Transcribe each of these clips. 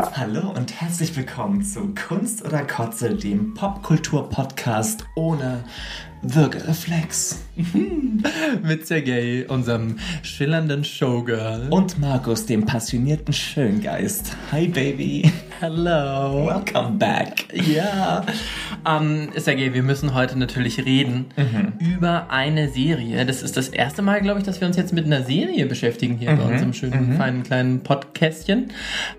Hallo und herzlich willkommen zu Kunst oder Kotze, dem Popkultur-Podcast ohne Würgereflex. Mit Sergei, unserem schillernden Showgirl. Und Markus, dem passionierten Schöngeist. Hi, Baby. Hello. Welcome back. Ja. Ähm, Sergei, wir müssen heute natürlich reden Mhm. über eine Serie. Das ist das erste Mal, glaube ich, dass wir uns jetzt mit einer Serie beschäftigen hier bei Mhm. unserem schönen, feinen kleinen Podcastchen.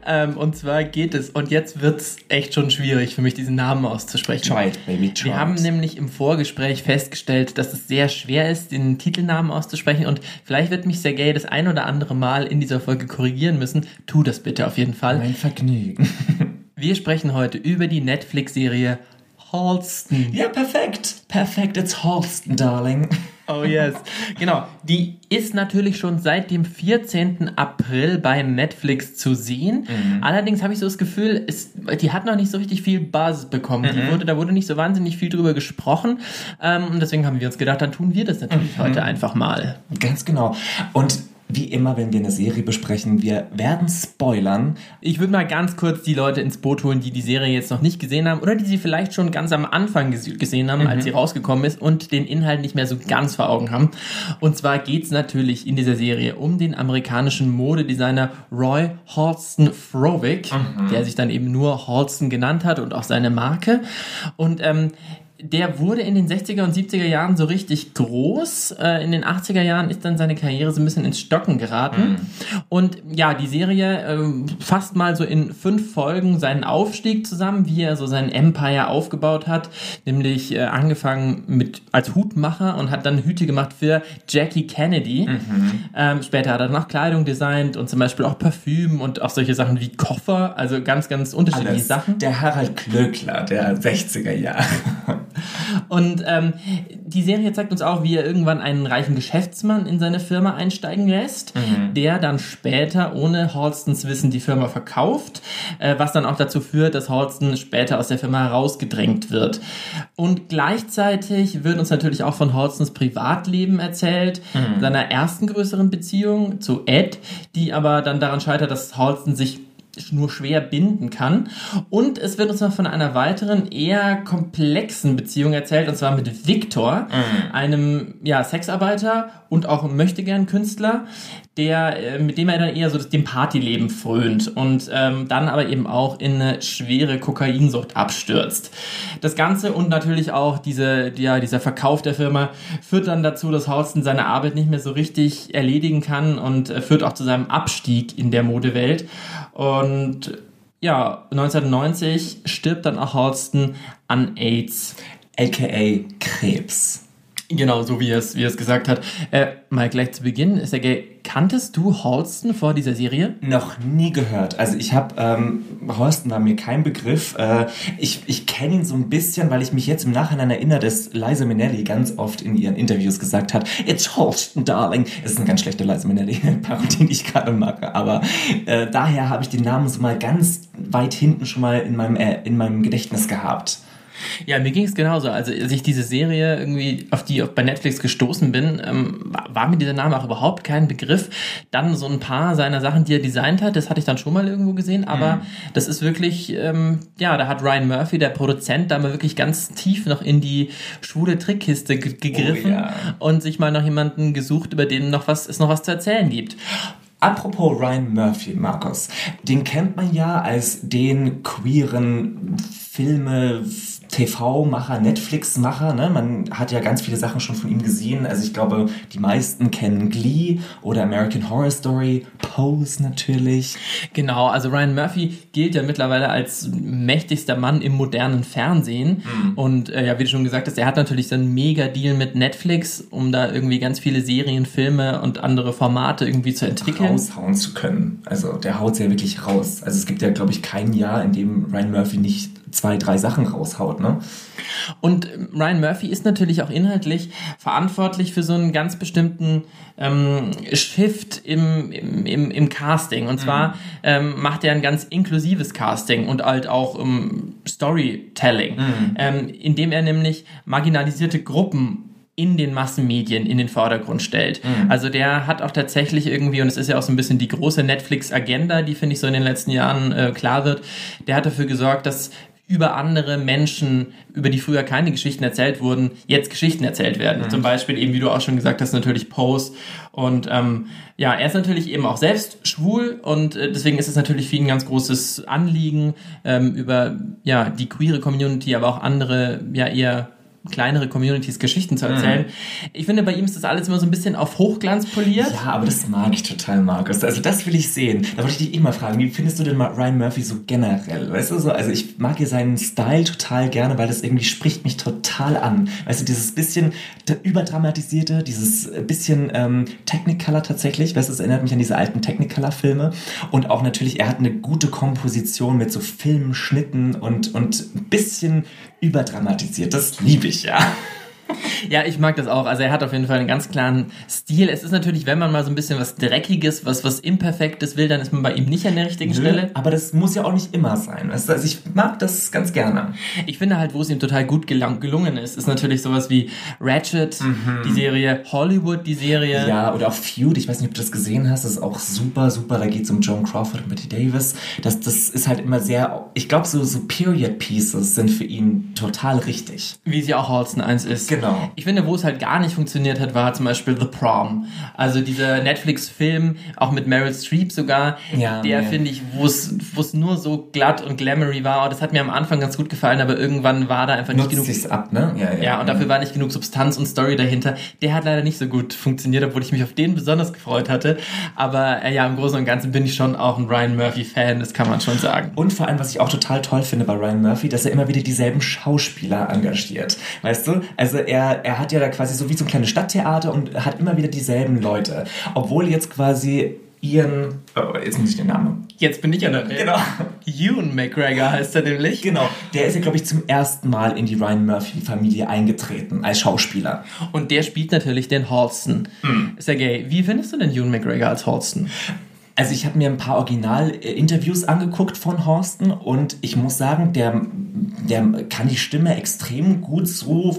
Ähm, und zwar geht es, und jetzt wird's echt schon schwierig für mich, diesen Namen auszusprechen. Try it, baby, try Wir haben nämlich im Vorgespräch festgestellt, dass es sehr schwer ist, den Titelnamen auszusprechen und vielleicht wird mich Sergei das ein oder andere Mal in dieser Folge korrigieren müssen. Tu das bitte auf jeden Fall. Mein Vergnügen. Wir sprechen heute über die Netflix-Serie Halston. Ja, perfekt. Perfekt, it's Halston, darling. Oh yes. Genau. Die ist natürlich schon seit dem 14. April bei Netflix zu sehen. Allerdings habe ich so das Gefühl, es, die hat noch nicht so richtig viel Buzz bekommen. Die wurde, da wurde nicht so wahnsinnig viel drüber gesprochen. Ähm, und deswegen haben wir uns gedacht, dann tun wir das natürlich heute einfach mal. Ganz genau. Und wie immer, wenn wir eine Serie besprechen, wir werden spoilern. Ich würde mal ganz kurz die Leute ins Boot holen, die die Serie jetzt noch nicht gesehen haben oder die sie vielleicht schon ganz am Anfang ges- gesehen haben, als sie rausgekommen ist und den Inhalt nicht mehr so ganz vor Augen haben. Und zwar geht's natürlich in dieser Serie um den amerikanischen Modedesigner Roy Halston Frowick, der sich dann eben nur Halston genannt hat und auch seine Marke. Und ähm, der wurde in den 60er und 70er Jahren so richtig groß. Äh, in den 80er Jahren ist dann seine Karriere so ein bisschen ins Stocken geraten. Und ja, die Serie ähm, fasst mal so in fünf Folgen seinen Aufstieg zusammen, wie er so sein Empire aufgebaut hat. Nämlich äh, angefangen mit als Hutmacher und hat dann Hüte gemacht für Jackie Kennedy. Ähm, später hat er noch Kleidung designt und zum Beispiel auch Parfüm und auch solche Sachen wie Koffer. Also ganz, ganz unterschiedliche Alles. Sachen. Der Harald Klöckler der 60er Jahre. Und ähm, die Serie zeigt uns auch, wie er irgendwann einen reichen Geschäftsmann in seine Firma einsteigen lässt, der dann später ohne Halstons Wissen die Firma verkauft, äh, was dann auch dazu führt, dass Halston später aus der Firma herausgedrängt wird. Und gleichzeitig wird uns natürlich auch von Halstons Privatleben erzählt, seiner ersten größeren Beziehung zu Ed, die aber dann daran scheitert, dass Halston sich nur schwer binden kann. Und es wird uns noch von einer weiteren, eher komplexen Beziehung erzählt, und zwar mit Victor, einem ja, Sexarbeiter und auch möchtegern Künstler, der, äh, mit dem er dann eher so das, dem Partyleben frönt und ähm, dann aber eben auch in eine schwere Kokainsucht abstürzt. Das Ganze und natürlich auch diese, ja, dieser Verkauf der Firma führt dann dazu, dass Houston seine Arbeit nicht mehr so richtig erledigen kann und äh, führt auch zu seinem Abstieg in der Modewelt. Und ja, 1990 stirbt dann auch Halston an AIDS. AKA Krebs. Genau, so wie er es, wie er es gesagt hat. Äh, mal gleich zu Beginn, Sergej, kanntest du Halston vor dieser Serie? Noch nie gehört. Also ich habe, ähm, Horsten war mir kein Begriff. Äh, ich ich kenne ihn so ein bisschen, weil ich mich jetzt im Nachhinein erinnere, dass Liza Minnelli ganz oft in ihren Interviews gesagt hat, It's Halston, darling. Es ist eine ganz schlechte Liza Minnelli-Parodie, die ich gerade mache. Aber äh, daher habe ich den Namen so mal ganz weit hinten schon mal in meinem, äh, in meinem Gedächtnis gehabt. Ja, mir ging es genauso. Also, als ich diese Serie irgendwie, auf die ich bei Netflix gestoßen bin, ähm, war- mir dieser Name auch überhaupt kein Begriff. Dann so ein paar seiner Sachen, die er designt hat, das hatte ich dann schon mal irgendwo gesehen, aber das ist wirklich, ähm, ja, da hat Ryan Murphy, der Produzent, da mal wirklich ganz tief noch in die schwule Trickkiste ge gegriffen ja. und sich mal noch jemanden gesucht, über den noch was, es noch was zu erzählen gibt. Apropos Ryan Murphy, Markus, den kennt man ja als den queeren Filme, TV-Macher, Netflix-Macher. Ne? Man hat ja ganz viele Sachen schon von ihm gesehen. Also ich glaube, die meisten kennen Glee oder American Horror Story, Pose natürlich. Genau, also Ryan Murphy gilt ja mittlerweile als mächtigster Mann im modernen Fernsehen. Und äh, ja, wie du schon gesagt hast, er hat natürlich so einen Mega-Deal mit Netflix, um da irgendwie ganz viele Serien, Filme und andere Formate irgendwie zu entwickeln. raushauen zu können. Also der haut ja wirklich raus. Also es gibt ja, glaube ich, kein Jahr, in dem Ryan Murphy nicht zwei, drei Sachen raushaut, ne? Und ähm, Ryan Murphy ist natürlich auch inhaltlich verantwortlich für so einen ganz bestimmten ähm, Shift im, im, im, im Casting. Und zwar ähm, macht er ein ganz inklusives Casting und halt auch ähm, Storytelling, ähm, indem er nämlich marginalisierte Gruppen in den Massenmedien in den Vordergrund stellt. Mhm. Also der hat auch tatsächlich irgendwie, und es ist ja auch so ein bisschen die große Netflix-Agenda, die finde ich so in den letzten Jahren äh, klar wird, der hat dafür gesorgt, dass über andere Menschen, über die früher keine Geschichten erzählt wurden, jetzt Geschichten erzählt werden. Mhm. Zum Beispiel eben, wie du auch schon gesagt hast, natürlich Pose. Und ähm, ja, er ist natürlich eben auch selbst schwul und äh, deswegen ist es natürlich für ihn ein ganz großes Anliegen, ähm, über ja die queere Community, aber auch andere ja eher kleinere Communities Geschichten zu erzählen. Mhm. Ich finde, bei ihm ist das alles immer so ein bisschen auf Hochglanz poliert. Ja, aber das mag ich total, Markus. Also das will ich sehen. Da wollte ich dich immer fragen, wie findest du denn Ryan Murphy so generell? Weißt du so, also ich mag hier seinen Style total gerne, weil das irgendwie spricht mich total an. Weißt du, dieses bisschen überdramatisierte, dieses bisschen ähm, Technicolor tatsächlich, weißt du, es erinnert mich an diese alten Technicolor-Filme. Und auch natürlich, er hat eine gute Komposition mit so Filmschnitten und, und ein bisschen überdramatisiert. Das liebe ich, ja. Ja, ich mag das auch. Also er hat auf jeden Fall einen ganz klaren Stil. Es ist natürlich, wenn man mal so ein bisschen was Dreckiges, was, was Imperfektes will, dann ist man bei ihm nicht an der richtigen Nö, Stelle. Aber das muss ja auch nicht immer sein. Also ich mag das ganz gerne. Ich finde halt, wo es ihm total gut gelungen ist, ist natürlich sowas wie Ratchet, mhm. die Serie, Hollywood, die Serie. Ja, oder auch Feud. Ich weiß nicht, ob du das gesehen hast. Das ist auch super, super. Da geht es um Joan Crawford und Betty Davis. Das, das ist halt immer sehr, ich glaube, so, so Period Pieces sind für ihn total richtig. Wie sie auch Halston 1 ist. Genau. Ich finde, wo es halt gar nicht funktioniert hat, war zum Beispiel The Prom. Also dieser Netflix-Film, auch mit Meryl Streep sogar, ja, der ja. finde ich, wo es nur so glatt und glamoury war. Das hat mir am Anfang ganz gut gefallen, aber irgendwann war da einfach nicht Nutzt genug. ab, ne? Ja, ja, ja, und dafür war nicht genug Substanz und Story dahinter. Der hat leider nicht so gut funktioniert, obwohl ich mich auf den besonders gefreut hatte. Aber äh, ja, im Großen und Ganzen bin ich schon auch ein Ryan Murphy-Fan, das kann man schon sagen. Und vor allem, was ich auch total toll finde bei Ryan Murphy, dass er immer wieder dieselben Schauspieler engagiert. Weißt du? Also er, er hat ja da quasi so wie so ein kleines Stadttheater und hat immer wieder dieselben Leute. Obwohl jetzt quasi Ian, oh, jetzt muss ich den Namen. Jetzt bin ich an der Rede. Genau. Ewan McGregor heißt er nämlich. Genau. Der ist ja, glaube ich, zum ersten Mal in die Ryan Murphy-Familie eingetreten als Schauspieler. Und der spielt natürlich den Halston. Mm. Sergej, wie findest du denn Ewan McGregor als Halston? Also ich habe mir ein paar Original-Interviews angeguckt von Horsten und ich muss sagen, der, der kann die Stimme extrem gut so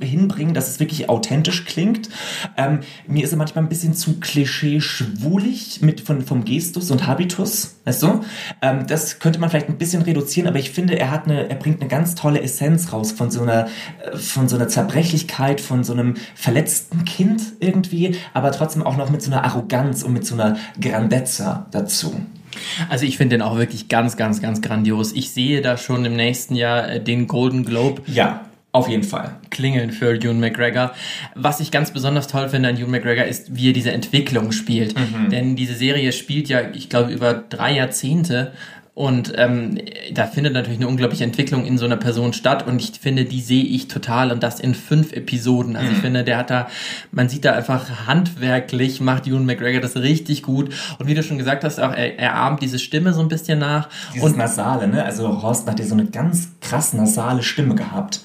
hinbringen, dass es wirklich authentisch klingt. Ähm, mir ist er manchmal ein bisschen zu klischee-schwulig mit von, vom Gestus und Habitus, weißt du? Ähm, das könnte man vielleicht ein bisschen reduzieren, aber ich finde, er hat eine, er bringt eine ganz tolle Essenz raus von so einer, äh, von so einer Zerbrechlichkeit, von so einem verletzten Kind irgendwie, aber trotzdem auch noch mit so einer Arroganz und mit so einer Grandezza dazu. Also ich finde den auch wirklich ganz, ganz, ganz grandios. Ich sehe da schon im nächsten Jahr äh, den Golden Globe. Ja. Auf jeden Fall. Klingeln für Ewan McGregor. Was ich ganz besonders toll finde an Ewan McGregor ist, wie er diese Entwicklung spielt. Mhm. Denn diese Serie spielt ja, ich glaube, über drei Jahrzehnte und ähm, da findet natürlich eine unglaubliche Entwicklung in so einer Person statt und ich finde, die sehe ich total und das in fünf Episoden. Also mhm. ich finde, der hat da, man sieht da einfach handwerklich, macht Ewan McGregor das richtig gut und wie du schon gesagt hast, auch er, er ahmt diese Stimme so ein bisschen nach. Dieses und Nasale, ne? Also Horst hat ja so eine ganz krass nasale Stimme gehabt.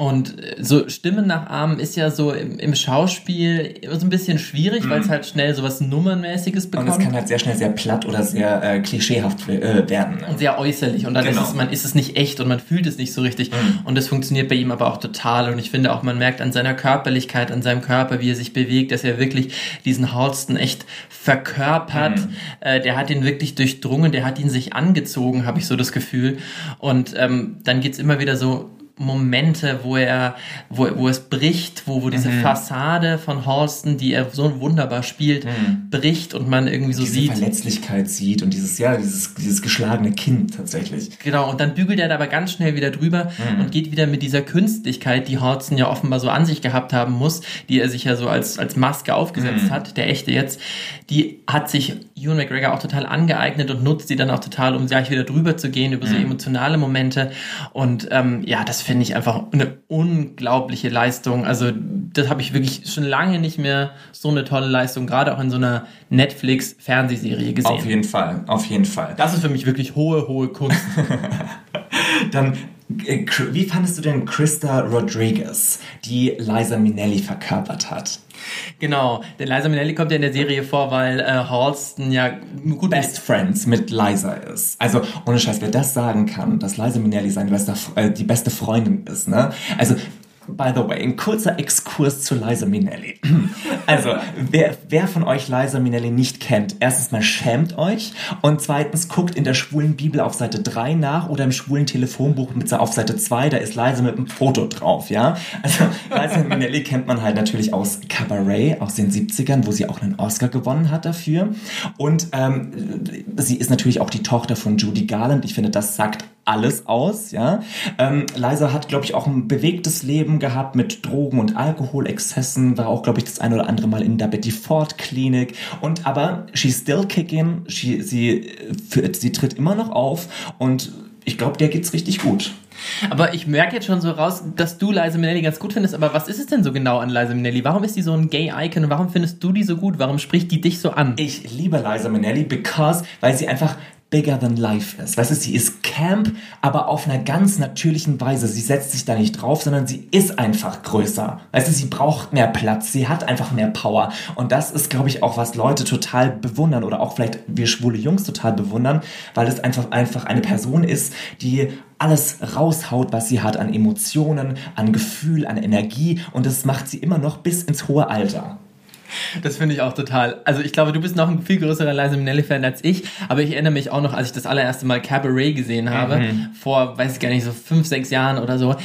Und äh, so Stimmen nachahmen ist ja so im, im Schauspiel so ein bisschen schwierig, mm. weil es halt schnell so was Nummernmäßiges bekommt. Und es kann halt sehr schnell sehr platt oder sehr äh, klischeehaft äh, werden. Und sehr äußerlich. Und dann genau. ist es, man ist es nicht echt und man fühlt es nicht so richtig. Mm. Und das funktioniert bei ihm aber auch total. Und ich finde auch, man merkt an seiner Körperlichkeit, an seinem Körper, wie er sich bewegt, dass er wirklich diesen Halston echt verkörpert. Mm. Äh, der hat ihn wirklich durchdrungen, der hat ihn sich angezogen, habe ich so das Gefühl. Und ähm, dann geht's immer wieder so Momente, wo er, wo, wo es bricht, wo, wo diese mhm. Fassade von Halston, die er so wunderbar spielt, mhm. bricht und man irgendwie so diese sieht. Diese Verletzlichkeit sieht und dieses, ja, dieses, dieses geschlagene Kind tatsächlich. Genau, und dann bügelt er da aber ganz schnell wieder drüber mhm. und geht wieder mit dieser Künstlichkeit, die Halston ja offenbar so an sich gehabt haben muss, die er sich ja so als, als Maske aufgesetzt mhm. hat, der echte jetzt, die hat sich Ewan McGregor auch total angeeignet und nutzt sie dann auch total, um gleich wieder drüber zu gehen über so mhm. emotionale Momente und ähm, ja, das finde ich einfach eine unglaubliche Leistung. Also das habe ich wirklich schon lange nicht mehr so eine tolle Leistung, gerade auch in so einer Netflix-Fernsehserie gesehen. Auf jeden Fall, auf jeden Fall. Das ist für mich wirklich hohe, hohe Kunst. Dann wie fandest du denn Krista Rodriguez, die Liza Minnelli verkörpert hat? Genau, denn Liza Minnelli kommt ja in der Serie vor, weil äh, Halston ja gut Best Friends mit Liza ist. Also ohne Scheiß, wer das sagen kann, dass Liza Minnelli seine beste, äh, die beste Freundin ist, ne? Also by the way, ein kurzer Exkurs zu Liza Minnelli. Also, wer, wer von euch Liza Minnelli nicht kennt, erstens mal schämt euch und zweitens guckt in der schwulen Bibel auf Seite 3 nach oder im schwulen Telefonbuch mit, auf Seite 2, da ist Liza mit einem Foto drauf, ja? Also, Liza Minnelli kennt man halt natürlich aus Cabaret aus den 70ern, wo sie auch einen Oscar gewonnen hat dafür. Und ähm, sie ist natürlich auch die Tochter von Judy Garland. Ich finde, das sagt alles aus, ja. Ähm, Liza hat, glaube ich, auch ein bewegtes Leben gehabt mit Drogen- und Alkoholexzessen, war auch, glaube ich, das ein oder andere Mal in der Betty Ford Klinik und aber she's still kicking, she, sie, für, sie tritt immer noch auf und ich glaube, der geht's richtig gut. Aber ich merke jetzt schon so raus, dass du Liza Minnelli ganz gut findest. Aber was ist es denn so genau an Liza Minnelli? Warum ist die so ein Gay-Icon und warum findest du die so gut? Warum spricht die dich so an? Ich liebe Liza Minnelli, because, weil sie einfach bigger than life ist. Weißt du, sie ist Camp, aber auf einer ganz natürlichen Weise. Sie setzt sich da nicht drauf, sondern sie ist einfach größer. Weißt du, sie braucht mehr Platz, sie hat einfach mehr Power. Und das ist, glaube ich, auch, was Leute total bewundern oder auch vielleicht wir schwule Jungs total bewundern, weil es einfach, einfach eine Person ist, die alles raushaut, was sie hat an Emotionen, an Gefühl, an Energie. Und das macht sie immer noch bis ins hohe Alter. Das finde ich auch total. Also ich glaube, du bist noch ein viel größerer Liza Minnelli-Fan als ich, aber ich erinnere mich auch noch, als ich das allererste Mal Cabaret gesehen habe, mhm. vor, weiß ich gar nicht, so fünf, sechs Jahren oder so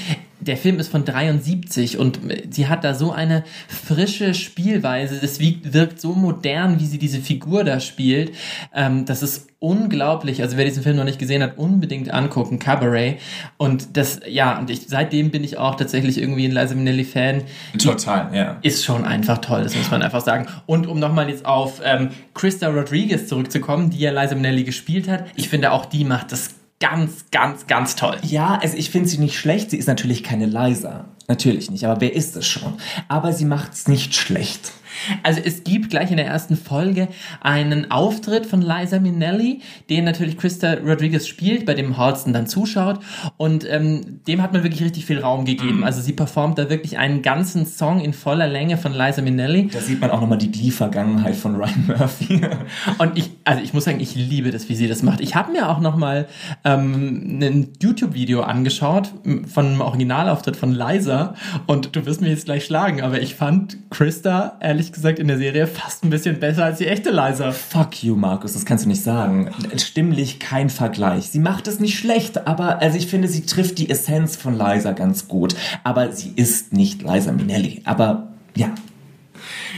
der Film ist von 73 und sie hat da so eine frische Spielweise. Das wirkt so modern, wie sie diese Figur da spielt. Ähm, das ist unglaublich. Also wer diesen Film noch nicht gesehen hat, unbedingt angucken. Cabaret. Und das, ja, und ich, seitdem bin ich auch tatsächlich irgendwie ein Liza Minnelli Fan. Total, ja. Ist schon einfach toll, das muss man einfach sagen. Und um nochmal jetzt auf ähm, Krista Rodriguez zurückzukommen, die ja Liza Minnelli gespielt hat. Ich finde auch die macht das ganz, ganz, ganz toll. Ja, also ich finde sie nicht schlecht. Sie ist natürlich keine Liza. Natürlich nicht. Aber wer ist es schon? Aber sie macht es nicht schlecht. Also es gibt gleich in der ersten Folge einen Auftritt von Liza Minnelli, den natürlich Krista Rodriguez spielt, bei dem Halston dann zuschaut und ähm, dem hat man wirklich richtig viel Raum gegeben. Mhm. Also sie performt da wirklich einen ganzen Song in voller Länge von Liza Minnelli. Da sieht man auch nochmal die Glee-Vergangenheit von Ryan Murphy. und ich, also ich muss sagen, ich liebe das, wie sie das macht. Ich habe mir auch nochmal ähm, ein YouTube-Video angeschaut von einem Originalauftritt von Liza und du wirst mir jetzt gleich schlagen, aber ich fand Krista ehrlich gesagt in der Serie fast ein bisschen besser als die echte Liza. Fuck you, Markus, das kannst du nicht sagen. Stimmlich kein Vergleich. Sie macht es nicht schlecht, aber also ich finde, sie trifft die Essenz von Liza ganz gut. Aber sie ist nicht Liza Minnelli. Aber ja,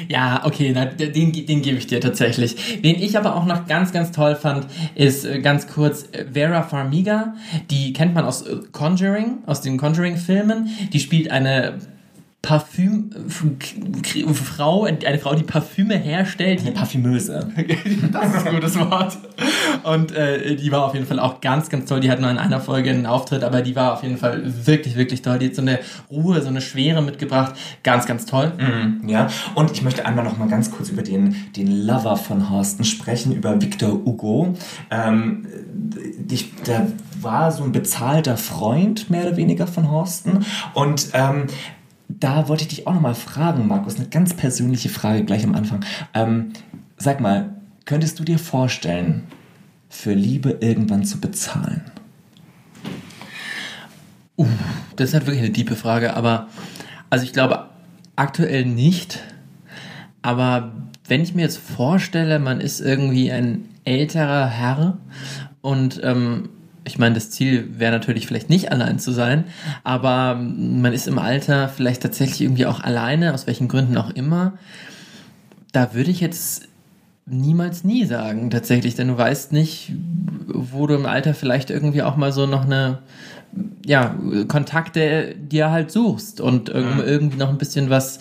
ja, okay, na, den, den gebe ich dir tatsächlich. Den ich aber auch noch ganz, ganz toll fand, ist äh, ganz kurz äh, Vera Farmiga. Die kennt man aus äh, Conjuring, aus den Conjuring-Filmen. Die spielt eine Parfüm Frau, eine Frau, die Parfüme herstellt. Eine Parfümöse. das ist ein gutes Wort. Und äh, die war auf jeden Fall auch ganz, ganz toll. Die hat nur in einer Folge einen Auftritt, aber die war auf jeden Fall wirklich, wirklich toll. Die hat so eine Ruhe, so eine Schwere mitgebracht. Ganz, ganz toll. Mhm, ja, und ich möchte einmal noch mal ganz kurz über den, den Lover von Horsten sprechen, über Victor Hugo. Ähm, ich, der war so ein bezahlter Freund, mehr oder weniger, von Horsten. Und ähm, da wollte ich dich auch nochmal fragen, Markus, eine ganz persönliche Frage gleich am Anfang. Ähm, sag mal, könntest du dir vorstellen, für Liebe irgendwann zu bezahlen? Uh, das ist halt wirklich eine tiefe Frage, aber also ich glaube aktuell nicht. Aber wenn ich mir jetzt vorstelle, man ist irgendwie ein älterer Herr und ähm, ich meine, das Ziel wäre natürlich vielleicht nicht allein zu sein, aber man ist im Alter vielleicht tatsächlich irgendwie auch alleine, aus welchen Gründen auch immer. Da würde ich jetzt niemals nie sagen, tatsächlich, denn du weißt nicht, wo du im Alter vielleicht irgendwie auch mal so noch eine, ja, Kontakte dir halt suchst und irgendwie noch ein bisschen was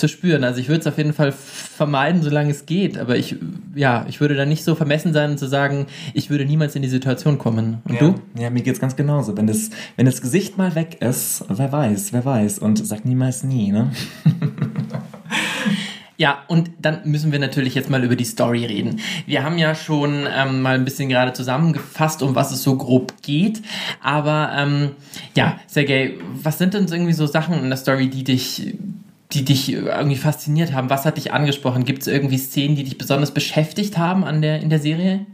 zu spüren. Also ich würde es auf jeden Fall vermeiden, solange es geht. Aber ich, ja, ich würde da nicht so vermessen sein und zu sagen, ich würde niemals in die Situation kommen. Und ja, du? Ja, mir geht's ganz genauso. Wenn das, wenn das Gesicht mal weg ist, wer weiß, wer weiß. Und sag niemals nie, ne? Ja, und dann müssen wir natürlich jetzt mal über die Story reden. Wir haben ja schon ähm, mal ein bisschen gerade zusammengefasst, um was es so grob geht. Aber ähm, ja, Sergej, was sind denn irgendwie so Sachen in der Story, die dich die dich irgendwie fasziniert haben? Was hat dich angesprochen? Gibt es irgendwie Szenen, die dich besonders beschäftigt haben an der, in der Serie?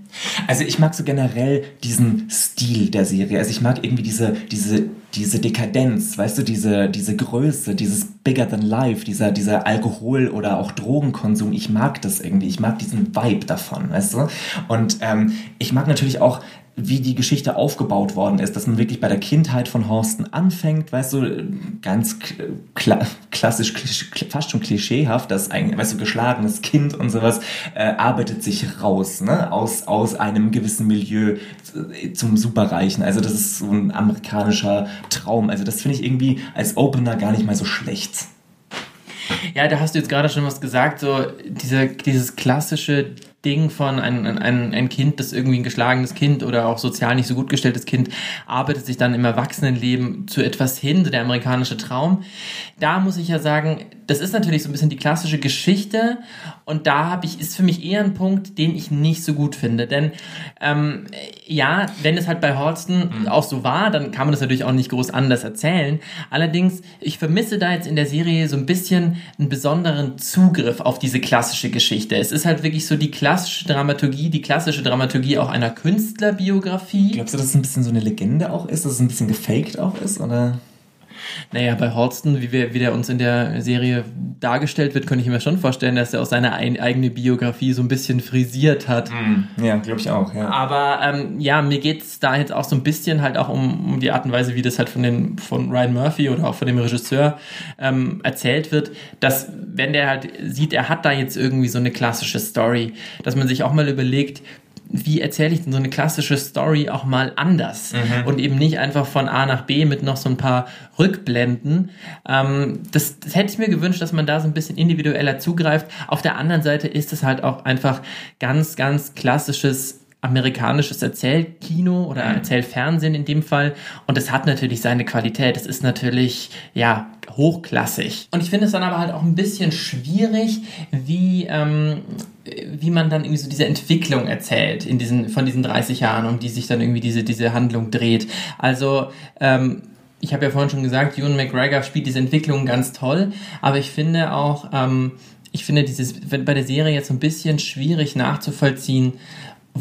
Also ich mag so generell diesen Stil der Serie. Also ich mag irgendwie diese, diese, diese Dekadenz, weißt du, diese, diese Größe, dieses Bigger than Life, dieser, dieser Alkohol- oder auch Drogenkonsum, ich mag das irgendwie, ich mag diesen Vibe davon, weißt du? Und ähm, ich mag natürlich auch wie die Geschichte aufgebaut worden ist, dass man wirklich bei der Kindheit von Horsten anfängt, weißt du, ganz kla klassisch, fast schon klischeehaft, dass ein, weißt du, geschlagenes Kind und sowas äh, arbeitet sich raus, ne, aus, aus einem gewissen Milieu zum Superreichen. Also das ist so ein amerikanischer Traum. Also das finde ich irgendwie als Opener gar nicht mal so schlecht. Ja, da hast du jetzt gerade schon was gesagt, so diese, dieses klassische Ding von ein, ein, ein Kind, das irgendwie ein geschlagenes Kind oder auch sozial nicht so gut gestelltes Kind arbeitet sich dann im Erwachsenenleben zu etwas hin, so der amerikanische Traum. Da muss ich ja sagen, das ist natürlich so ein bisschen die klassische Geschichte und da habe ich, ist für mich eher ein Punkt, den ich nicht so gut finde. Denn ähm, ja, wenn es halt bei Holston mhm. auch so war, dann kann man das natürlich auch nicht groß anders erzählen. Allerdings, ich vermisse da jetzt in der Serie so ein bisschen einen besonderen Zugriff auf diese klassische Geschichte. Es ist halt wirklich so die klassische Dramaturgie, die klassische Dramaturgie auch einer Künstlerbiografie. Glaubst du, dass es ein bisschen so eine Legende auch ist, dass es ein bisschen gefaked auch ist, oder? Naja, bei Holston, wie, wir, wie der uns in der Serie dargestellt wird, könnte ich mir schon vorstellen, dass er auch seine ein, eigene Biografie so ein bisschen frisiert hat. Mm, ja, glaube ich auch, ja. Aber ähm, ja, mir geht es da jetzt auch so ein bisschen halt auch um, um die Art und Weise, wie das halt von, den, von Ryan Murphy oder auch von dem Regisseur ähm, erzählt wird, dass wenn der halt sieht, er hat da jetzt irgendwie so eine klassische Story, dass man sich auch mal überlegt, wie erzähle ich denn so eine klassische Story auch mal anders mhm. und eben nicht einfach von A nach B mit noch so ein paar Rückblenden. Ähm, das, das hätte ich mir gewünscht, dass man da so ein bisschen individueller zugreift. Auf der anderen Seite ist es halt auch einfach ganz, ganz klassisches amerikanisches Erzählkino oder mhm. Erzählfernsehen in dem Fall. Und es hat natürlich seine Qualität. Es ist natürlich, ja, hochklassig. Und ich finde es dann aber halt auch ein bisschen schwierig, wie, ähm, wie man dann irgendwie so diese Entwicklung erzählt in diesen, von diesen 30 Jahren, um die sich dann irgendwie diese, diese Handlung dreht. Also, ähm, ich habe ja vorhin schon gesagt, Ewan McGregor spielt diese Entwicklung ganz toll, aber ich finde auch, ähm, ich finde dieses bei der Serie jetzt so ein bisschen schwierig nachzuvollziehen,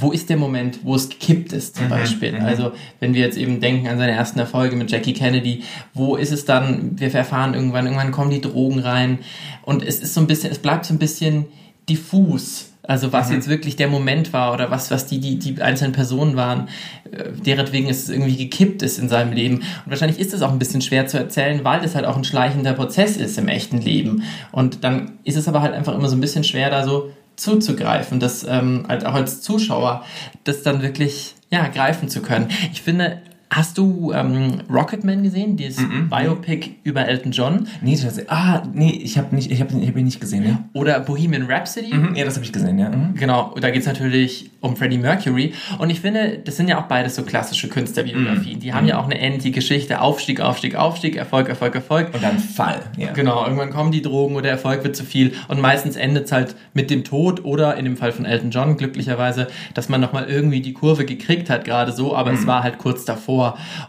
wo ist der Moment, wo es gekippt ist zum mhm, Beispiel. Mhm. Also wenn wir jetzt eben denken an seine ersten Erfolge mit Jackie Kennedy, wo ist es dann, wir erfahren irgendwann, irgendwann kommen die Drogen rein und es ist so ein bisschen, es bleibt so ein bisschen diffus. Also was mhm. jetzt wirklich der Moment war oder was, was die, die, die einzelnen Personen waren, äh, deretwegen es irgendwie gekippt ist in seinem Leben. Und wahrscheinlich ist es auch ein bisschen schwer zu erzählen, weil das halt auch ein schleichender Prozess ist im echten Leben. Und dann ist es aber halt einfach immer so ein bisschen schwer, da so zuzugreifen, das ähm, halt auch als Zuschauer, das dann wirklich ja greifen zu können. Ich finde, Hast du ähm, Rocketman gesehen, dieses mm -mm. Biopic über Elton John? Nee, das, ah, nee, ich habe nicht, ich habe hab ihn nicht gesehen. Ja. Oder Bohemian Rhapsody? Mm ja, das habe ich gesehen, ja. Mhm. Genau, da geht es natürlich um Freddie Mercury. Und ich finde, das sind ja auch beides so klassische Künstlerbiografien. Mhm. Die haben ja auch eine ähnliche Geschichte: Aufstieg, Aufstieg, Aufstieg, Erfolg, Erfolg, Erfolg. Und dann Fall. Ja. Genau, irgendwann kommen die Drogen oder Erfolg wird zu viel. Und meistens endet es halt mit dem Tod oder in dem Fall von Elton John glücklicherweise, dass man nochmal irgendwie die Kurve gekriegt hat, gerade so, aber es mhm. war halt kurz davor.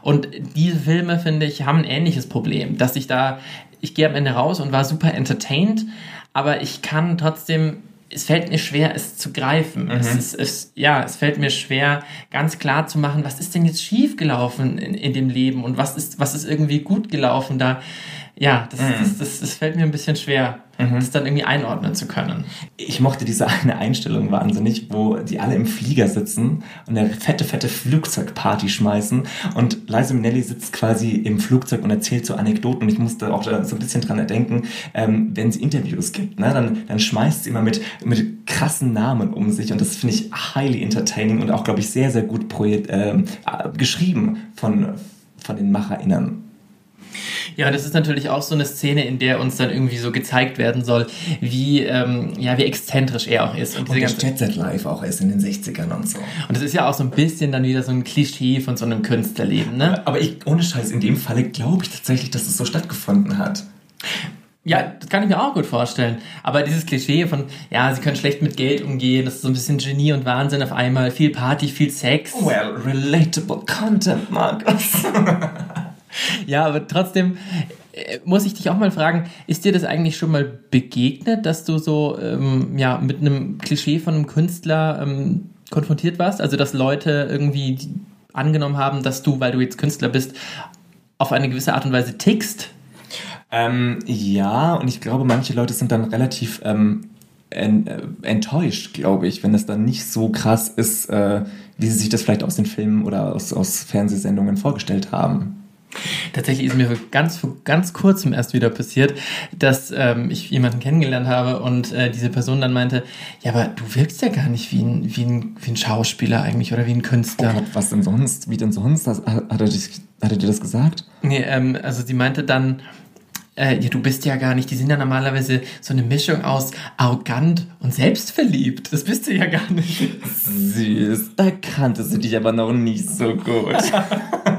Und diese Filme, finde ich, haben ein ähnliches Problem, dass ich da, ich gehe am Ende raus und war super entertained, aber ich kann trotzdem es fällt mir schwer, es zu greifen. Mhm. Es ist, es, ja, es fällt mir schwer, ganz klar zu machen, was ist denn jetzt schiefgelaufen in, in dem Leben und was ist, was ist irgendwie gut gelaufen da ja, das, mhm. das, das, das, fällt mir ein bisschen schwer, mhm. das dann irgendwie einordnen zu können. Ich mochte diese eine Einstellung wahnsinnig, wo die alle im Flieger sitzen und eine fette, fette Flugzeugparty schmeißen und Liza Minnelli sitzt quasi im Flugzeug und erzählt so Anekdoten und ich musste auch so ein bisschen dran denken, ähm, wenn sie Interviews gibt, ne, dann, dann schmeißt sie immer mit, mit krassen Namen um sich und das finde ich highly entertaining und auch, glaube ich, sehr, sehr gut projekt, äh, geschrieben von, von den MacherInnen. Ja, das ist natürlich auch so eine Szene, in der uns dann irgendwie so gezeigt werden soll, wie, ähm, ja, wie exzentrisch er auch ist. Und, und der Jet Set Live auch ist in den 60ern und so. Und das ist ja auch so ein bisschen dann wieder so ein Klischee von so einem Künstlerleben, ne? Aber ich, ohne Scheiß, in dem Falle glaube ich tatsächlich, dass es so stattgefunden hat. Ja, das kann ich mir auch gut vorstellen. Aber dieses Klischee von, ja, sie können schlecht mit Geld umgehen, das ist so ein bisschen Genie und Wahnsinn auf einmal, viel Party, viel Sex. Well, relatable content, Markus. ja, aber trotzdem äh, muss ich dich auch mal fragen, ist dir das eigentlich schon mal begegnet, dass du so ähm, ja, mit einem Klischee von einem Künstler ähm, konfrontiert warst? Also, dass Leute irgendwie angenommen haben, dass du, weil du jetzt Künstler bist, auf eine gewisse Art und Weise tickst. Ähm, ja, und ich glaube, manche Leute sind dann relativ ähm, äh, enttäuscht, glaube ich, wenn es dann nicht so krass ist, äh, wie sie sich das vielleicht aus den Filmen oder aus, aus Fernsehsendungen vorgestellt haben. Tatsächlich ist mir ganz, ganz kurzem erst wieder passiert, dass ähm, ich jemanden kennengelernt habe und äh, diese Person dann meinte, ja, aber du wirkst ja gar nicht wie ein, wie ein, wie ein Schauspieler eigentlich oder wie ein Künstler. Oh Gott, was denn sonst? Wie denn sonst? Hat, hat, er, dich, hat er dir das gesagt? Nee, ähm, also sie meinte dann, äh, ja, du bist ja gar nicht, die sind ja normalerweise so eine Mischung aus arrogant und selbstverliebt. Das bist du ja gar nicht. Süß, da kannte sie dich aber noch nicht so gut.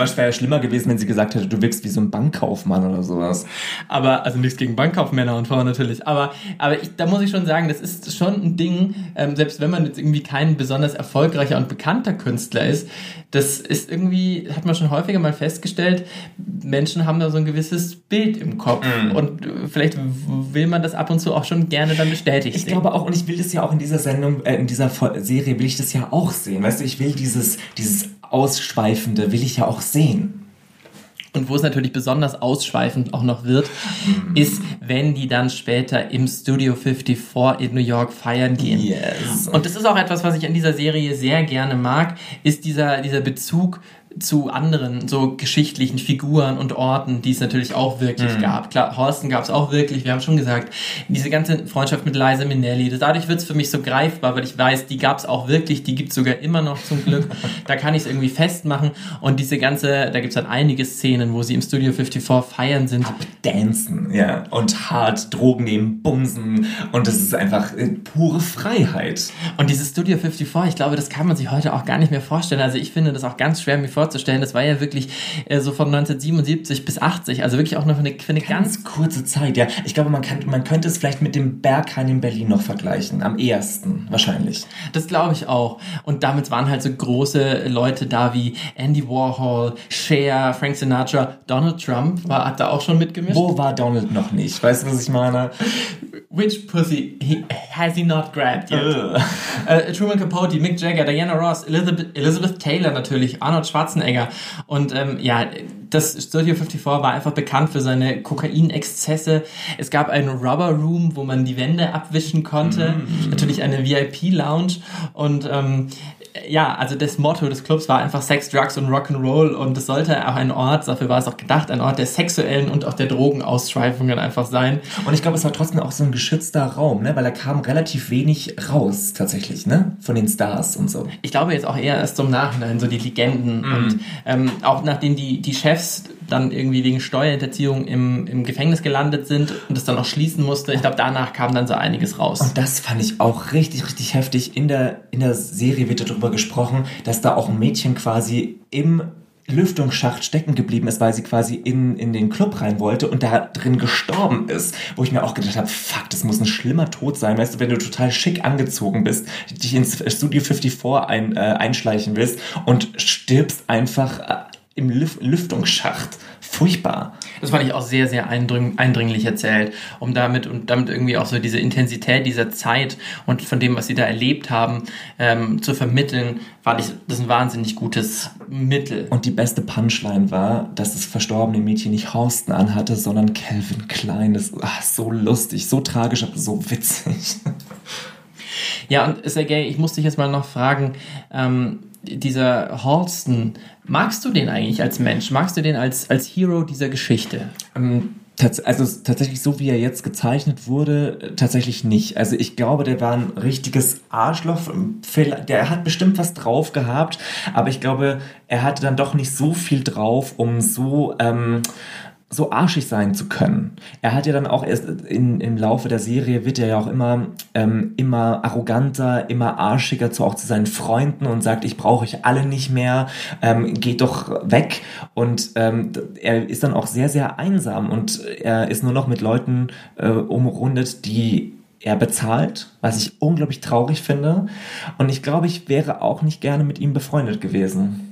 Aber es wäre ja schlimmer gewesen, wenn sie gesagt hätte, du wirkst wie so ein Bankkaufmann oder sowas. Aber, also nichts gegen Bankkaufmänner und Frauen natürlich. Aber, aber ich, da muss ich schon sagen, das ist schon ein Ding, ähm, selbst wenn man jetzt irgendwie kein besonders erfolgreicher und bekannter Künstler ist, das ist irgendwie, hat man schon häufiger mal festgestellt, Menschen haben da so ein gewisses Bild im Kopf. Mm. Und vielleicht will man das ab und zu auch schon gerne dann bestätigen. Ich glaube auch, und ich will das ja auch in dieser Sendung, äh, in dieser Serie will ich das ja auch sehen. Weißt du, ich will dieses, dieses Ausschweifende, will ich ja auch sehen. Und wo es natürlich besonders ausschweifend auch noch wird, mm. ist, wenn die dann später im Studio 54 in New York feiern gehen. Yes. Und das ist auch etwas, was ich an dieser Serie sehr gerne mag, ist dieser, dieser Bezug zu anderen so geschichtlichen Figuren und Orten, die es natürlich auch wirklich mhm. gab. Klar, Horsten gab es auch wirklich, wir haben schon gesagt, diese ganze Freundschaft mit Liza Minnelli, dadurch wird es für mich so greifbar, weil ich weiß, die gab es auch wirklich, die gibt es sogar immer noch zum Glück. da kann ich es irgendwie festmachen und diese ganze, da gibt es dann einige Szenen, wo sie im Studio 54 feiern sind. Dancen, ja, und hart Drogen nehmen, bumsen und das ist einfach äh, pure Freiheit. Und dieses Studio 54, ich glaube, das kann man sich heute auch gar nicht mehr vorstellen. Also ich finde das auch ganz schwer, mir vorzustellen, vorzustellen. Das war ja wirklich äh, so von 1977 bis 80, also wirklich auch noch für eine, für eine ganz, ganz, kurze Zeit. Ja, ich glaube, man, kann, man könnte es vielleicht mit dem Berghain in Berlin noch vergleichen. Am ehesten, wahrscheinlich. Das glaube ich auch. Und damit waren halt so große Leute da wie Andy Warhol, Cher, Frank Sinatra, Donald Trump war, hat da auch schon mitgemischt. Wo war Donald noch nicht? Weißt du, was ich meine? Which pussy he, has he not grabbed yet? Uh, Truman Capote, Mick Jagger, Diana Ross, Elizabeth, Elizabeth Taylor natürlich, Arnold Schwarzenegger. Und ähm, ja, das Studio 54 war einfach bekannt für seine Kokainexzesse. Es gab einen Rubber Room, wo man die Wände abwischen konnte. Mm. Natürlich eine VIP-Lounge. Und ähm, ja, also das Motto des Clubs war einfach Sex, Drugs und Rock'n'Roll und es sollte auch ein Ort, dafür war es auch gedacht, ein Ort der sexuellen und auch der Drogenausschweifungen einfach sein. Und ich glaube, es war trotzdem auch so ein geschützter Raum, ne? weil da kam relativ wenig raus tatsächlich, ne? Von den Stars und so. Ich glaube jetzt auch eher erst zum Nachhinein, so die Legenden mm. und ähm, auch nachdem die, die Chefs dann irgendwie wegen Steuerhinterziehung im, im Gefängnis gelandet sind und es dann auch schließen musste. Ich glaube, danach kam dann so einiges raus. Und das fand ich auch richtig, richtig heftig. In der, in der Serie wird darüber gesprochen, dass da auch ein Mädchen quasi im Lüftungsschacht stecken geblieben ist, weil sie quasi in, in den Club rein wollte und da drin gestorben ist. Wo ich mir auch gedacht habe, fuck, das muss ein schlimmer Tod sein. Weißt du, wenn du total schick angezogen bist, dich ins Studio 54 ein, äh, einschleichen willst und stirbst einfach äh, im Lüf Lüftungsschacht. Furchtbar. Das fand ich auch sehr, sehr eindring eindringlich erzählt, um damit und damit irgendwie auch so diese Intensität dieser Zeit und von dem, was sie da erlebt haben, ähm, zu vermitteln, fand ich das ein wahnsinnig gutes Mittel. Und die beste Punchline war, dass das verstorbene Mädchen nicht Horsten anhatte, sondern Calvin Klein. Das ach, so lustig, so tragisch, aber so witzig. Ja, und Sergej, ich muss dich jetzt mal noch fragen, ähm, dieser Halston, magst du den eigentlich als Mensch? Magst du den als, als Hero dieser Geschichte? Ähm, also tatsächlich so wie er jetzt gezeichnet wurde, tatsächlich nicht. Also ich glaube, der war ein richtiges Arschloch. Der hat bestimmt was drauf gehabt, aber ich glaube, er hatte dann doch nicht so viel drauf, um so ähm, so arschig sein zu können. Er hat ja dann auch erst in, im Laufe der Serie wird er ja auch immer, ähm, immer arroganter, immer arschiger zu auch zu seinen Freunden und sagt, ich brauche euch alle nicht mehr, ähm, geht doch weg. Und ähm, er ist dann auch sehr, sehr einsam und er ist nur noch mit Leuten äh, umrundet, die er bezahlt, was ich unglaublich traurig finde. Und ich glaube, ich wäre auch nicht gerne mit ihm befreundet gewesen.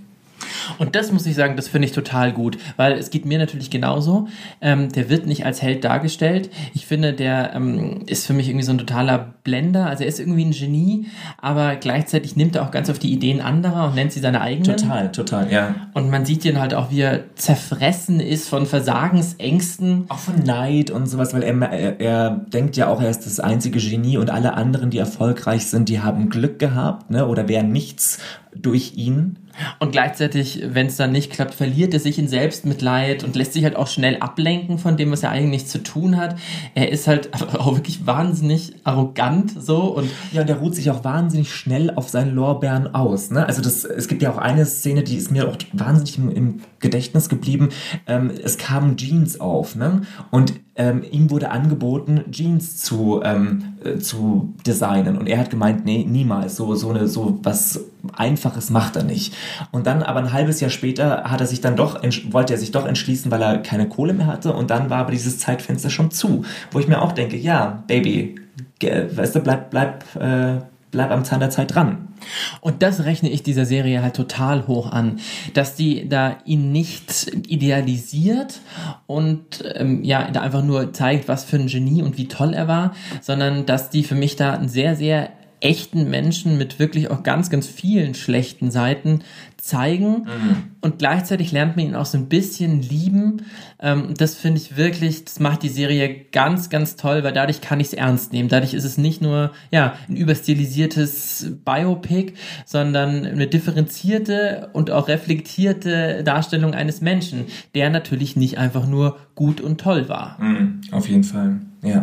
Und das muss ich sagen, das finde ich total gut, weil es geht mir natürlich genauso. Ähm, der wird nicht als Held dargestellt. Ich finde, der ähm, ist für mich irgendwie so ein totaler Blender, also er ist irgendwie ein Genie, aber gleichzeitig nimmt er auch ganz auf die Ideen anderer und nennt sie seine eigenen. Total, total, ja. Und man sieht ihn halt auch, wie er zerfressen ist von Versagensängsten. Auch von Neid und sowas, weil er, er, er denkt ja auch, er ist das einzige Genie und alle anderen, die erfolgreich sind, die haben Glück gehabt, ne, oder wären nichts durch ihn. Und gleichzeitig, wenn es dann nicht klappt, verliert er sich in Selbstmitleid und lässt sich halt auch schnell ablenken von dem, was er eigentlich zu tun hat. Er ist halt auch wirklich wahnsinnig arrogant so und ja, und er ruht sich auch wahnsinnig schnell auf seinen Lorbeeren aus. Ne? Also das, es gibt ja auch eine Szene, die ist mir auch wahnsinnig im, im Gedächtnis geblieben. Ähm, es kamen Jeans auf, ne? Und ähm, ihm wurde angeboten, Jeans zu, ähm, äh, zu designen. Und er hat gemeint, nee, niemals. So, so, eine, so was Einfaches macht er nicht. Und dann aber ein halbes Jahr später hat er sich dann doch, wollte er sich doch entschließen, weil er keine Kohle mehr hatte. Und dann war aber dieses Zeitfenster schon zu. Wo ich mir auch denke, ja, Baby, weißt du, bleib, bleib, äh, bleib am Zahn der Zeit dran. Und das rechne ich dieser Serie halt total hoch an, dass die da ihn nicht idealisiert und ähm, ja, da einfach nur zeigt, was für ein Genie und wie toll er war, sondern dass die für mich da einen sehr, sehr echten Menschen mit wirklich auch ganz, ganz vielen schlechten Seiten zeigen mhm. und gleichzeitig lernt man ihn auch so ein bisschen lieben. Ähm, das finde ich wirklich, das macht die Serie ganz, ganz toll, weil dadurch kann ich es ernst nehmen. Dadurch ist es nicht nur ja ein überstilisiertes Biopic, sondern eine differenzierte und auch reflektierte Darstellung eines Menschen, der natürlich nicht einfach nur gut und toll war. Mhm, auf jeden Fall. Ja.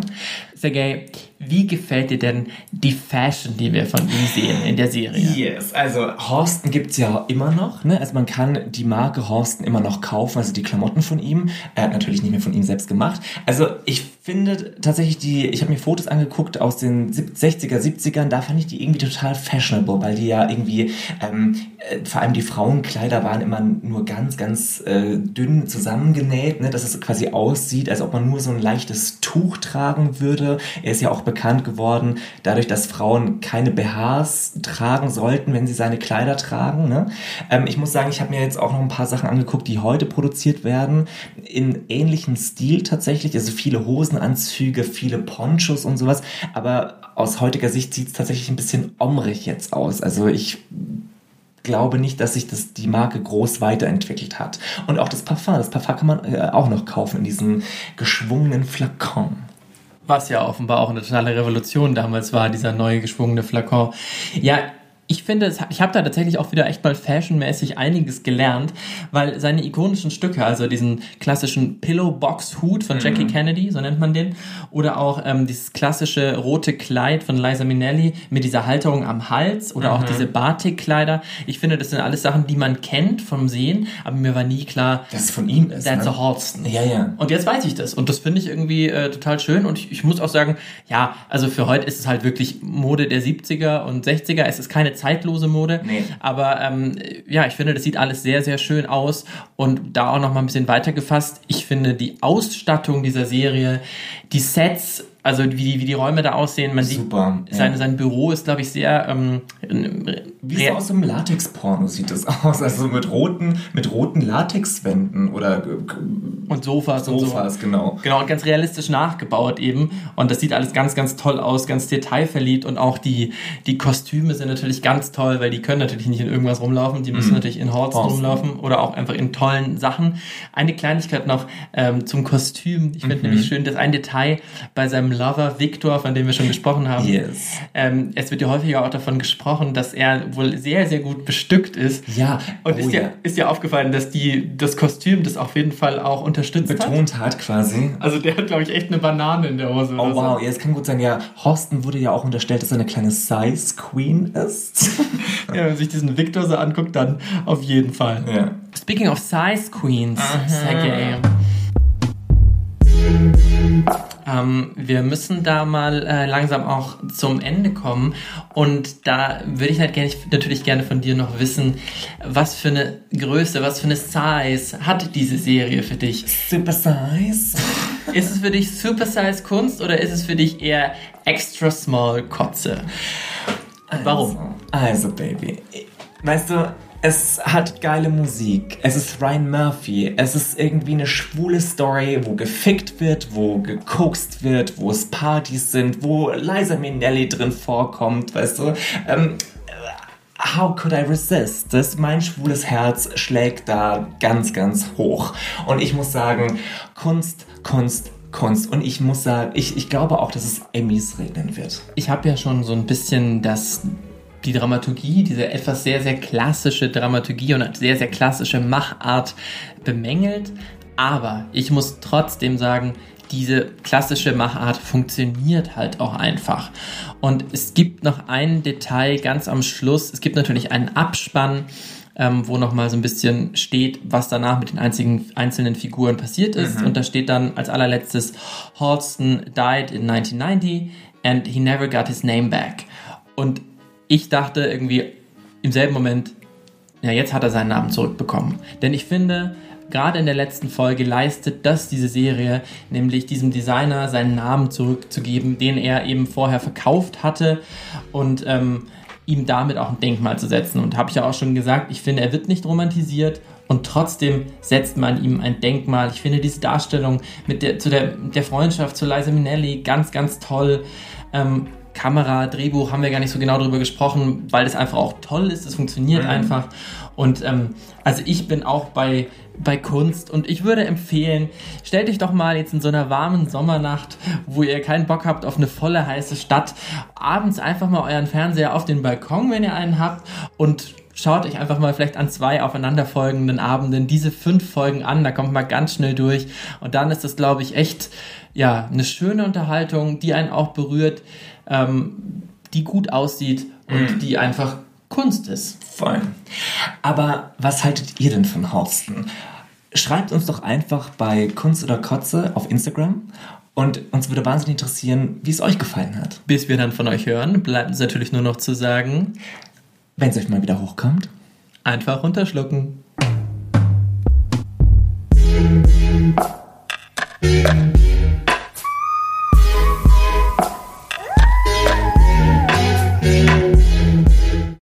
Sergej, wie gefällt dir denn die Fashion, die wir von ihm sehen in der Serie? Yes, also Horsten gibt es ja immer noch. Ne? Also man kann die Marke Horsten immer noch kaufen, also die Klamotten von ihm. Er hat natürlich nicht mehr von ihm selbst gemacht. Also ich finde tatsächlich die, ich habe mir Fotos angeguckt aus den 60er, 70ern, da fand ich die irgendwie total fashionable, weil die ja irgendwie, ähm, äh, vor allem die Frauenkleider waren immer nur ganz, ganz äh, dünn zusammengenäht, ne? dass es quasi aussieht, als ob man nur so ein leichtes Tuch tragen würde. Er ist ja auch bekannt geworden, dadurch, dass Frauen keine BHs tragen sollten, wenn sie seine Kleider tragen. Ne? Ähm, ich muss sagen, ich habe mir jetzt auch noch ein paar Sachen angeguckt, die heute produziert werden, in ähnlichem Stil tatsächlich. Also viele Hosenanzüge, viele Ponchos und sowas. Aber aus heutiger Sicht sieht es tatsächlich ein bisschen omrig jetzt aus. Also ich glaube nicht, dass sich das, die Marke groß weiterentwickelt hat. Und auch das Parfum. Das Parfum kann man äh, auch noch kaufen in diesem geschwungenen Flakon. Was ja offenbar auch eine totale Revolution damals war, dieser neue geschwungene Flakon. Ja, ich finde, ich habe da tatsächlich auch wieder echt mal fashionmäßig einiges gelernt, weil seine ikonischen Stücke, also diesen klassischen Pillow-Box-Hut von Jackie mhm. Kennedy, so nennt man den, oder auch ähm, dieses klassische rote Kleid von Liza Minnelli mit dieser Halterung am Hals oder mhm. auch diese Batik-Kleider. Ich finde, das sind alles Sachen, die man kennt vom Sehen, aber mir war nie klar, dass es von ihm ist. That's ne? a Halston. Ja, ja. Und jetzt weiß ich das und das finde ich irgendwie äh, total schön und ich, ich muss auch sagen, ja, also für heute ist es halt wirklich Mode der 70er und 60er. Es ist keine zeitlose Mode. Nee. Aber ähm, ja, ich finde, das sieht alles sehr, sehr schön aus. Und da auch noch mal ein bisschen weiter gefasst. Ich finde die Ausstattung dieser Serie, die Sets, also wie die, wie die Räume da aussehen. Man Super. Sieht, sein, ja. sein Büro ist, glaube ich, sehr. Ähm, wie so aus einem Latex-Porno sieht das aus. Also mit roten, mit roten Latexwänden oder. Und Sofas, Sofas und so. genau. Genau, und ganz realistisch nachgebaut eben. Und das sieht alles ganz, ganz toll aus, ganz detailverliebt. Und auch die, die Kostüme sind natürlich ganz toll, weil die können natürlich nicht in irgendwas rumlaufen. Die müssen mhm. natürlich in Halls rumlaufen oder auch einfach in tollen Sachen. Eine Kleinigkeit noch ähm, zum Kostüm. Ich finde mhm. nämlich schön, dass ein Detail bei seinem Lover Victor, von dem wir schon gesprochen haben. Yes. Ähm, es wird ja häufiger auch davon gesprochen, dass er wohl sehr, sehr gut bestückt ist. Ja. Und oh, ist, ja, ja, ist ja aufgefallen, dass die, das Kostüm das auf jeden Fall auch unterstützt Betont hat. hat quasi. Also der hat, glaube ich, echt eine Banane in der Hose. Oh wow, so. ja, es kann gut sein. Ja, Horsten wurde ja auch unterstellt, dass er eine kleine Size Queen ist. ja, wenn man sich diesen Victor so anguckt, dann auf jeden Fall. Ja. Speaking of Size Queens, Sergej. Ähm, wir müssen da mal äh, langsam auch zum Ende kommen. Und da würde ich halt natürlich gerne von dir noch wissen, was für eine Größe, was für eine Size hat diese Serie für dich? Super Size? Ist es für dich Super Size Kunst oder ist es für dich eher Extra Small Kotze? Warum? Also, also Baby. Weißt du, Es hat geile Musik. Es ist Ryan Murphy. Es ist irgendwie eine schwule Story, wo gefickt wird, wo gekokst wird, wo es Partys sind, wo Liza Minnelli drin vorkommt, weißt du. Ähm, How could I resist? Das, mein schwules Herz schlägt da ganz, ganz hoch. Und ich muss sagen, Kunst, Kunst, Kunst. Und ich muss sagen, ich, ich glaube auch, dass es Emmys regnen wird. Ich habe ja schon so ein bisschen das die Dramaturgie, diese etwas sehr, sehr klassische Dramaturgie und sehr, sehr klassische Machart bemängelt. Aber ich muss trotzdem sagen, diese klassische Machart funktioniert halt auch einfach. Und es gibt noch ein Detail ganz am Schluss. Es gibt natürlich einen Abspann, ähm, wo nochmal so ein bisschen steht, was danach mit den einzigen, einzelnen Figuren passiert ist. Mhm. Und da steht dann als allerletztes, Halston died in 1990 and he never got his name back. Und ich dachte irgendwie im selben Moment, ja, jetzt hat er seinen Namen zurückbekommen. Denn ich finde, gerade in der letzten Folge leistet das diese Serie, nämlich diesem Designer seinen Namen zurückzugeben, den er eben vorher verkauft hatte und ähm, ihm damit auch ein Denkmal zu setzen. Und habe ich ja auch schon gesagt, ich finde, er wird nicht romantisiert und trotzdem setzt man ihm ein Denkmal. Ich finde diese Darstellung mit der, zu der, der Freundschaft zu Liza Minnelli ganz, ganz toll. Ähm, Kamera, Drehbuch haben wir gar nicht so genau darüber gesprochen, weil es einfach auch toll ist, es funktioniert mhm. einfach. Und ähm, also ich bin auch bei, bei Kunst und ich würde empfehlen, stellt euch doch mal jetzt in so einer warmen Sommernacht, wo ihr keinen Bock habt auf eine volle heiße Stadt, abends einfach mal euren Fernseher auf den Balkon, wenn ihr einen habt und schaut euch einfach mal vielleicht an zwei aufeinanderfolgenden Abenden diese fünf Folgen an, da kommt man ganz schnell durch und dann ist das, glaube ich, echt ja eine schöne Unterhaltung, die einen auch berührt ähm, die gut aussieht und mhm. die einfach Kunst ist. Voll. Aber was haltet ihr denn von Horsten? Schreibt uns doch einfach bei Kunst oder Kotze auf Instagram und uns würde wahnsinnig interessieren, wie es euch gefallen hat. Bis wir dann von euch hören, bleibt uns natürlich nur noch zu sagen, wenn es euch mal wieder hochkommt, einfach runterschlucken.